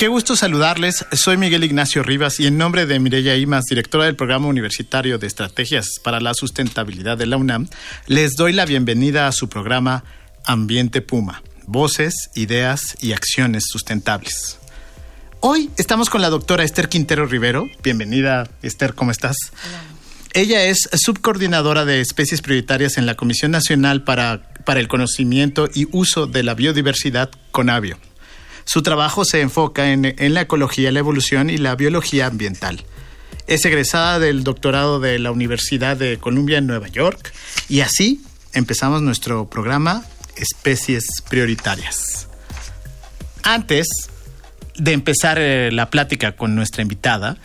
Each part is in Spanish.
Qué gusto saludarles. Soy Miguel Ignacio Rivas y en nombre de Mireya Imas, directora del Programa Universitario de Estrategias para la Sustentabilidad de la UNAM, les doy la bienvenida a su programa Ambiente Puma, voces, ideas y acciones sustentables. Hoy estamos con la doctora Esther Quintero Rivero. Bienvenida, Esther, ¿cómo estás? Ella es subcoordinadora de especies prioritarias en la Comisión Nacional para, para el Conocimiento y Uso de la Biodiversidad, CONABIO. Su trabajo se enfoca en, la ecología, la evolución y la biología ambiental. Es egresada del doctorado de la Universidad de Columbia en Nueva York y así empezamos nuestro programa Especies Prioritarias. Antes de empezar eh, la plática con nuestra invitada,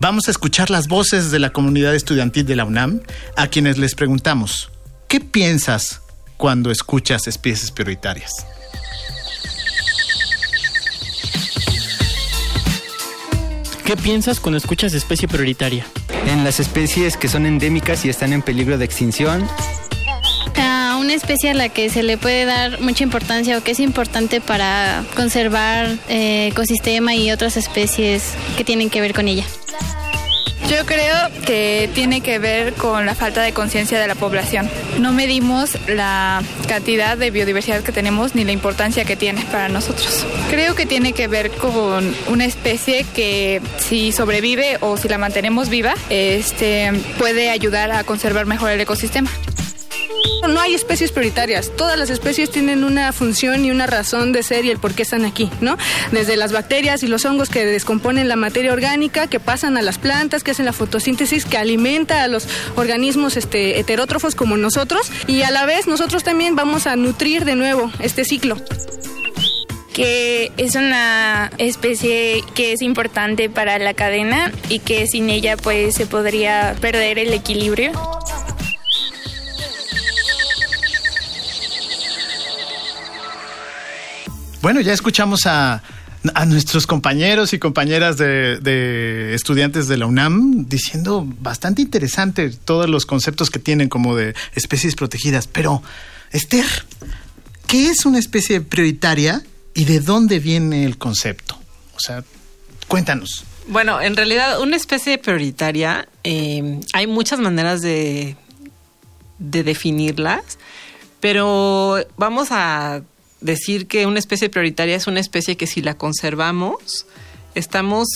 vamos a escuchar las voces de la comunidad estudiantil de la UNAM a quienes les preguntamos, ¿qué piensas cuando escuchas especies prioritarias? ¿Qué piensas cuando escuchas especie prioritaria? En las especies que son endémicas y están en peligro de extinción. A una especie a la que se le puede dar mucha importancia o que es importante para conservar eh, ecosistema y otras especies que tienen que ver con ella. Yo creo que tiene que ver con la falta de conciencia de la población. No medimos la cantidad de biodiversidad que tenemos ni la importancia que tiene para nosotros. Creo que tiene que ver con una especie que si sobrevive o si la mantenemos viva, este, puede ayudar a conservar mejor el ecosistema. No hay especies prioritarias. Todas las especies tienen una función y una razón de ser y el por qué están aquí, ¿no? Desde las bacterias y los hongos que descomponen la materia orgánica, que pasan a las plantas, que hacen la fotosíntesis, que alimenta a los organismos este, heterótrofos como nosotros, y a la vez nosotros también vamos a nutrir de nuevo este ciclo que es una especie que es importante para la cadena y que sin ella pues se podría perder el equilibrio. Bueno, ya escuchamos a, nuestros compañeros y compañeras de, estudiantes de la UNAM diciendo bastante interesante todos los conceptos que tienen como de especies protegidas. Pero, Esther, ¿qué es una especie prioritaria y de dónde viene el concepto? O sea, cuéntanos. Bueno, en realidad una especie prioritaria, eh, hay muchas maneras de, de definirlas, pero vamos a decir que una especie prioritaria es una especie que si la conservamos, estamos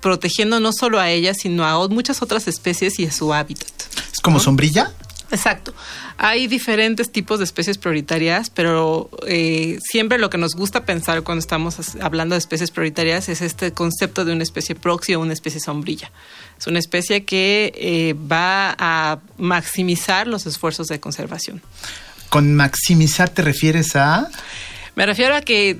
protegiendo no solo a ella, sino a muchas otras especies y a su hábitat. ¿Es como sombrilla? Exacto. Hay diferentes tipos de especies prioritarias, pero eh, siempre lo que nos gusta pensar cuando estamos hablando de especies prioritarias es este concepto de una especie proxy o una especie sombrilla. Es una especie que eh, va a maximizar los esfuerzos de conservación. ¿Con maximizar te refieres a...? Me refiero a que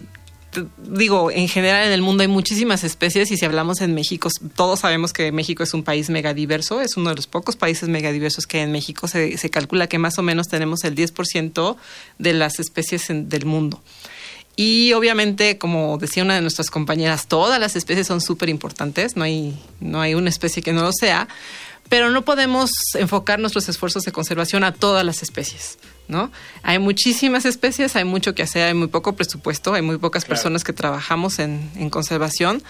digo, en general en el mundo hay muchísimas especies y si hablamos en México, todos sabemos que México es un país megadiverso, es uno de los pocos países megadiversos que en México. Se, calcula que más o menos tenemos el 10% de las especies del mundo. Y obviamente, como decía una de nuestras compañeras, todas las especies son súper importantes, no hay, no hay una especie que no lo sea, pero no podemos enfocar nuestros esfuerzos de conservación a todas las especies. ¿no? Hay muchísimas especies, hay mucho que hacer, hay muy poco presupuesto, hay muy pocas personas que trabajamos en, conservación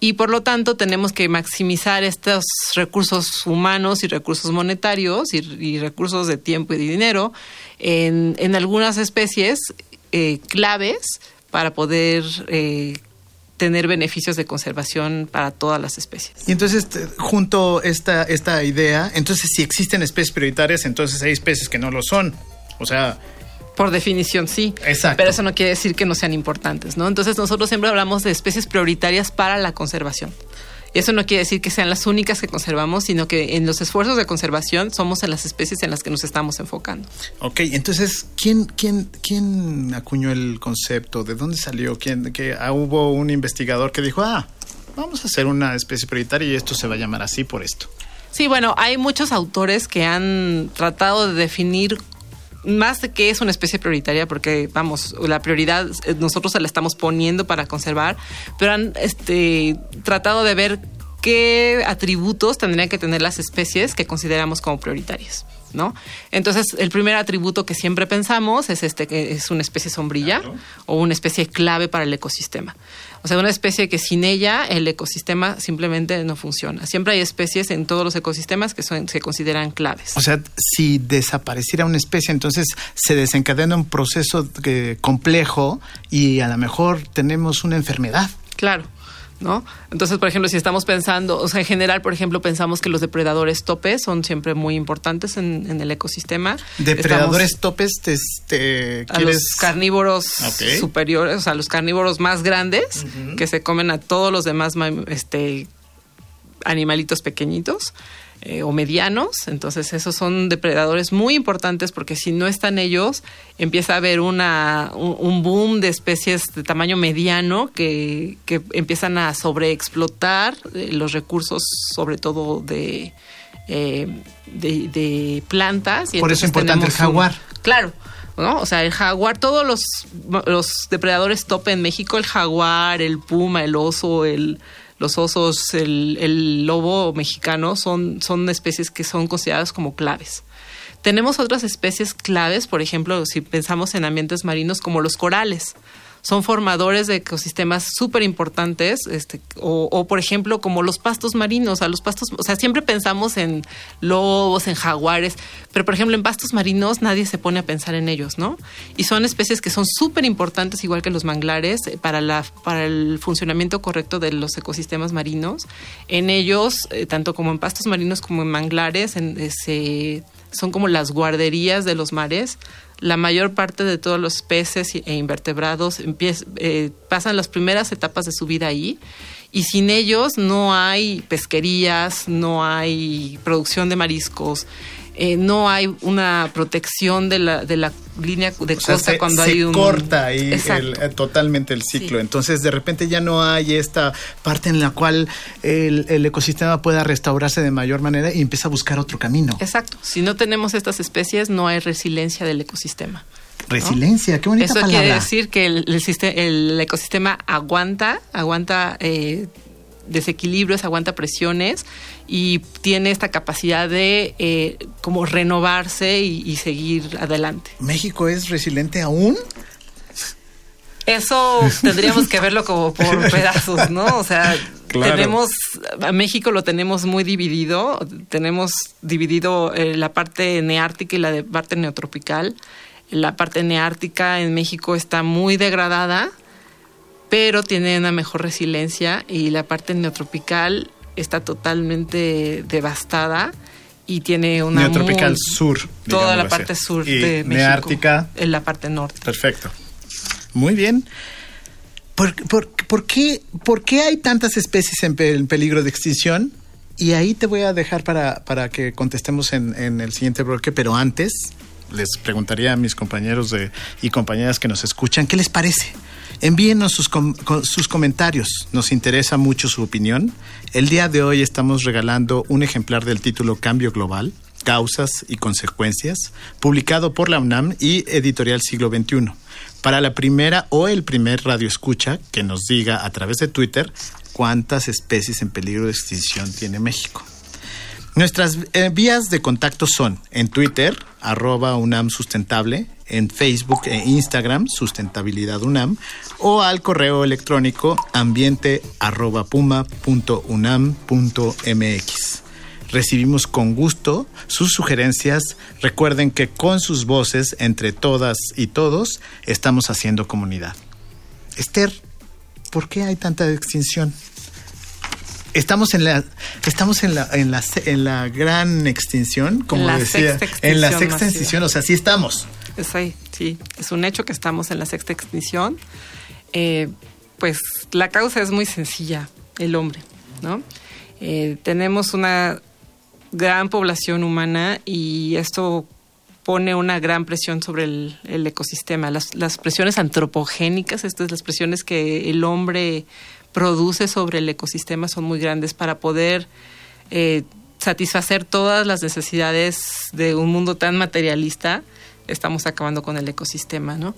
y por lo tanto tenemos que maximizar estos recursos humanos y recursos monetarios y, recursos de tiempo y de dinero en, algunas especies eh, claves para poder eh, tener beneficios de conservación para todas las especies. Y entonces, junto esta, esta idea, entonces si existen especies prioritarias, entonces hay especies que no lo son. O sea, por definición, sí. Exacto. Pero eso no quiere decir que no sean importantes, ¿no? Entonces nosotros siempre hablamos de especies prioritarias para la conservación. Eso no quiere decir que sean las únicas que conservamos, sino que en los esfuerzos de conservación somos en las especies en las que nos estamos enfocando. Ok, entonces, ¿quién, quién, quién acuñó el concepto? ¿De dónde salió? ¿Quién, que, ah, hubo un investigador que dijo, ah, vamos a hacer una especie prioritaria y esto se va a llamar así por esto. Sí, bueno, hay muchos autores que han tratado de definir más de qué es una especie prioritaria, porque vamos, la prioridad eh, nosotros se la estamos poniendo para conservar, pero han este, tratado de ver qué atributos tendrían que tener las especies que consideramos como prioritarias. ¿no? Entonces, el primer atributo que siempre pensamos es este que es una especie sombrilla o una especie clave para el ecosistema. O sea, una especie que sin ella el ecosistema simplemente no funciona. Siempre hay especies en todos los ecosistemas que son, se consideran claves. O sea, si desapareciera una especie, entonces se desencadena un proceso eh, complejo y a lo mejor tenemos una enfermedad. Claro. ¿No? Entonces, por ejemplo, si estamos pensando, o sea, en general, por ejemplo, pensamos que los depredadores topes son siempre muy importantes en, el ecosistema. ¿Depredadores topes? Te, a los carnívoros superiores, o sea, los carnívoros más grandes que se comen a todos los demás este, animalitos pequeñitos. Eh, o medianos. Entonces esos son depredadores muy importantes porque si no están ellos, empieza a haber una, un, boom de especies de tamaño mediano que, que empiezan a sobreexplotar eh, los recursos, sobre todo de, eh, de, plantas. Y Por eso es importante el jaguar. claro. ¿no? O sea, el jaguar, todos los, los depredadores top en México, el jaguar, el puma, el oso, el, los osos, el, lobo mexicano son, son especies que son consideradas como claves. Tenemos otras especies claves, por ejemplo, si pensamos en ambientes marinos como los corales son formadores de ecosistemas súper importantes, este, o, por ejemplo como los pastos marinos, a los pastos, o sea, siempre pensamos en lobos, en jaguares, pero por ejemplo en pastos marinos nadie se pone a pensar en ellos, ¿no? Y son especies que son súper importantes, igual que los manglares, eh, para, la, para el funcionamiento correcto de los ecosistemas marinos. En ellos, eh, tanto como en pastos marinos como en manglares, en, eh, son como las guarderías de los mares la mayor parte de todos los peces e invertebrados eh, pasan las primeras etapas de su vida ahí y sin ellos no hay pesquerías, no hay producción de mariscos, eh, no hay una protección de la, de la línea de costa cuando hay un... corta ahí eh, totalmente el ciclo. Entonces, de repente ya no hay esta parte en la cual el, el, ecosistema pueda restaurarse de mayor manera y empieza a buscar otro camino. Exacto. Si no tenemos estas especies, no hay resiliencia del ecosistema. Resiliencia, qué bonita Eso quiere decir que el, el, ecosistema aguanta, aguanta eh, desequilibrios, aguanta presiones y tiene esta capacidad de eh, como renovarse y, seguir adelante. ¿México es resiliente aún? Eso tendríamos que verlo como por pedazos, ¿no? O sea, tenemos, a México lo tenemos muy dividido, tenemos dividido eh, la parte neártica y la parte neotropical. La parte neártica en México está muy degradada, pero tiene una mejor resiliencia y la parte neotropical está totalmente devastada y tiene una neotropical sur toda la parte sur de México neártica. en la parte norte perfecto. Muy bien. ¿Por, por, qué, ¿Por, qué, hay tantas especies en, peligro de extinción? Y ahí te voy a dejar para, para que contestemos en, en, el siguiente bloque, pero antes les preguntaría a mis compañeros de, y compañeras que nos escuchan, ¿qué les parece? Envíenos sus, sus comentarios, nos interesa mucho su opinión. El día de hoy estamos regalando un ejemplar del título Cambio Global, Causas y Consecuencias, publicado por la UNAM y Editorial Siglo XXI. Para la primera o el primer radio escucha que nos diga a través de Twitter cuántas especies en peligro de extinción tiene México. Nuestras eh, vías de contacto son en Twitter, arroba UNAM Sustentable, en Facebook e Instagram, Sustentabilidad UNAM, o al correo electrónico ambiente arroba puma punto unam punto mx. Recibimos con gusto sus sugerencias. Recuerden que con sus voces, entre todas y todos, estamos haciendo comunidad. Esther, ¿por qué hay tanta extinción? Estamos en la estamos en la en la, en la gran extinción, como decía, en la sexta extinción, o sea, sí estamos. Es ahí, sí, es un hecho que estamos en la sexta extinción. Eh, pues la causa es muy sencilla, el hombre, ¿no? Eh, tenemos una gran población humana y esto pone una gran presión sobre el, ecosistema. Las, las, presiones antropogénicas, estas las presiones que el hombre produce sobre el ecosistema son muy grandes para poder eh, satisfacer todas las necesidades de un mundo tan materialista. Estamos acabando con el ecosistema, ¿no?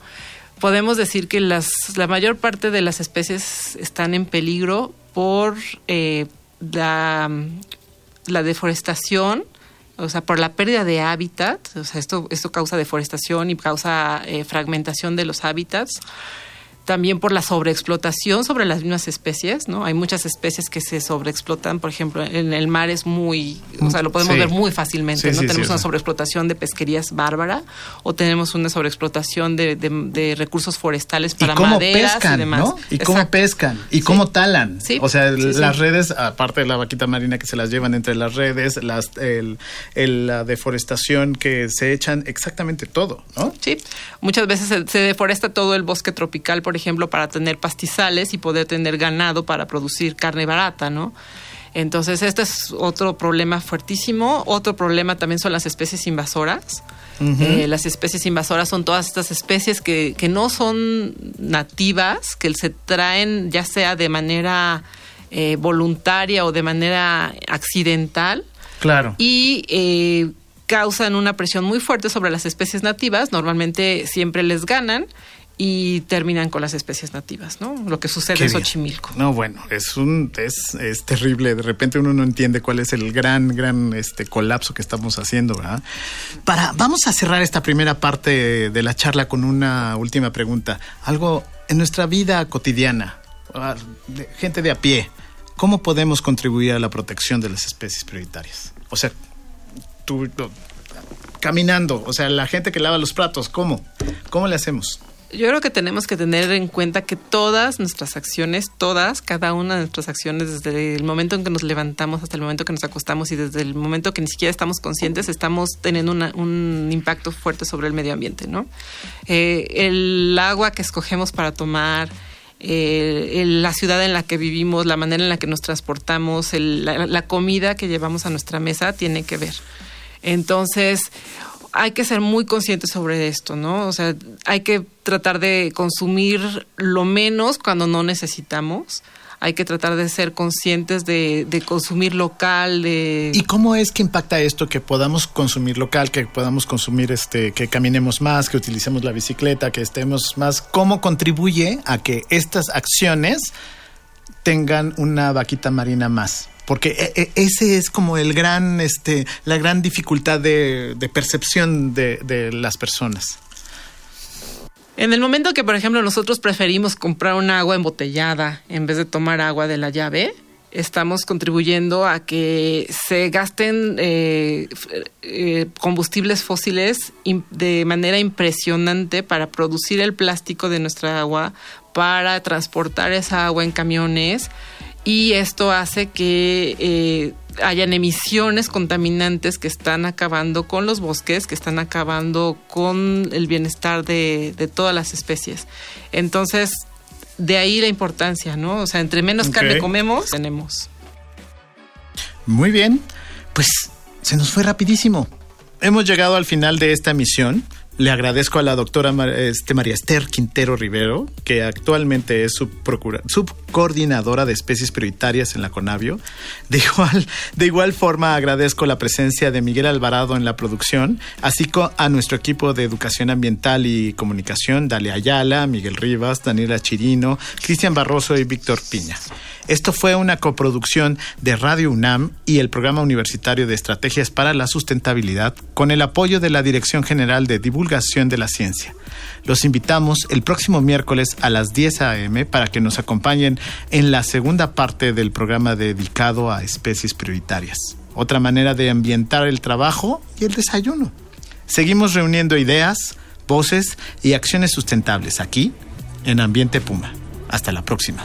Podemos decir que las, la mayor parte de las especies están en peligro por eh, la, la deforestación, o sea, por la pérdida de hábitat, o sea, esto, esto causa deforestación y causa eh, fragmentación de los hábitats también por la sobreexplotación sobre las mismas especies, ¿no? Hay muchas especies que se sobreexplotan, por ejemplo, en el mar es muy, o sea, lo podemos ver muy fácilmente, ¿no? tenemos una sobreexplotación de pesquerías bárbara o tenemos una sobreexplotación de, de, recursos forestales para ¿Y cómo maderas pescan, y demás. ¿no? Y cómo pescan y cómo talan. O sea, las redes, aparte de la vaquita marina que se las llevan entre las redes, las, el, la deforestación que se echan exactamente todo, ¿no? Sí, muchas veces se, se deforesta todo el bosque tropical, por por ejemplo, para tener pastizales y poder tener ganado para producir carne barata, ¿no? Entonces, este es otro problema fuertísimo. Otro problema también son las especies invasoras. Eh, las especies invasoras son todas estas especies que, que, no son nativas, que se traen ya sea de manera eh, voluntaria o de manera accidental. Claro. Y eh, causan una presión muy fuerte sobre las especies nativas. Normalmente siempre les ganan y terminan con las especies nativas, ¿no? Lo que sucede en Xochimilco. No, bueno, es un es, es terrible. De repente uno no entiende cuál es el gran gran este colapso que estamos haciendo, ¿verdad? Para vamos a cerrar esta primera parte de la charla con una última pregunta. Algo en nuestra vida cotidiana, ah, gente de a pie, ¿cómo podemos contribuir a la protección de las especies prioritarias? O sea, tú caminando, o sea, la gente que lava los platos, ¿cómo? ¿Cómo le hacemos? Yo creo que tenemos que tener en cuenta que todas nuestras acciones, todas, cada una de nuestras acciones, desde el momento en que nos levantamos hasta el momento que nos acostamos y desde el momento que ni siquiera estamos conscientes, estamos teniendo un impacto fuerte sobre el medio ambiente, ¿no? Eh, el agua que escogemos para tomar, eh, la ciudad en la que vivimos, la manera en la que nos transportamos, la comida que llevamos a nuestra mesa tiene que ver. Entonces, hay que ser muy conscientes sobre esto, ¿no? O sea, hay que tratar de consumir lo menos cuando no necesitamos. Hay que tratar de ser conscientes de, consumir local. ¿Y cómo es que impacta esto que podamos consumir local, que podamos consumir, este, que caminemos más, que utilicemos la bicicleta, que estemos más? ¿Cómo contribuye a que estas acciones tengan una vaquita marina más? Porque e, e, ese es como el gran, este, la gran dificultad de, percepción de, las personas. En el momento que, por ejemplo, nosotros preferimos comprar una agua embotellada en vez de tomar agua de la llave, estamos contribuyendo a que se gasten eh, eh, combustibles fósiles de manera impresionante para producir el plástico de nuestra agua, para transportar esa agua en camiones y esto hace que eh, hayan emisiones contaminantes que están acabando con los bosques, que están acabando con el bienestar de, todas las especies. Entonces, de ahí la importancia, ¿no? O sea, entre menos carne comemos, tenemos. Muy bien, pues se nos fue rapidísimo. Hemos llegado al final de esta emisión. Le agradezco a la doctora este, María Esther Quintero Rivero, que actualmente es subcoordinadora de especies prioritarias en la Conavio. De igual, de igual forma agradezco la presencia de Miguel Alvarado en la producción, así como a nuestro equipo de educación ambiental y comunicación, Dalia Ayala, Miguel Rivas, Daniela Chirino, Cristian Barroso y Víctor Piña. Esto fue una coproducción de Radio UNAM y el Programa Universitario de Estrategias para la Sustentabilidad con el apoyo de la Dirección General de Divulgación de la Ciencia. Los invitamos el próximo miércoles a las 10 a.m. para que nos acompañen en la segunda parte del programa dedicado a especies prioritarias. Otra manera de ambientar el trabajo y el desayuno. Seguimos reuniendo ideas, voces y acciones sustentables aquí en Ambiente Puma. Hasta la próxima.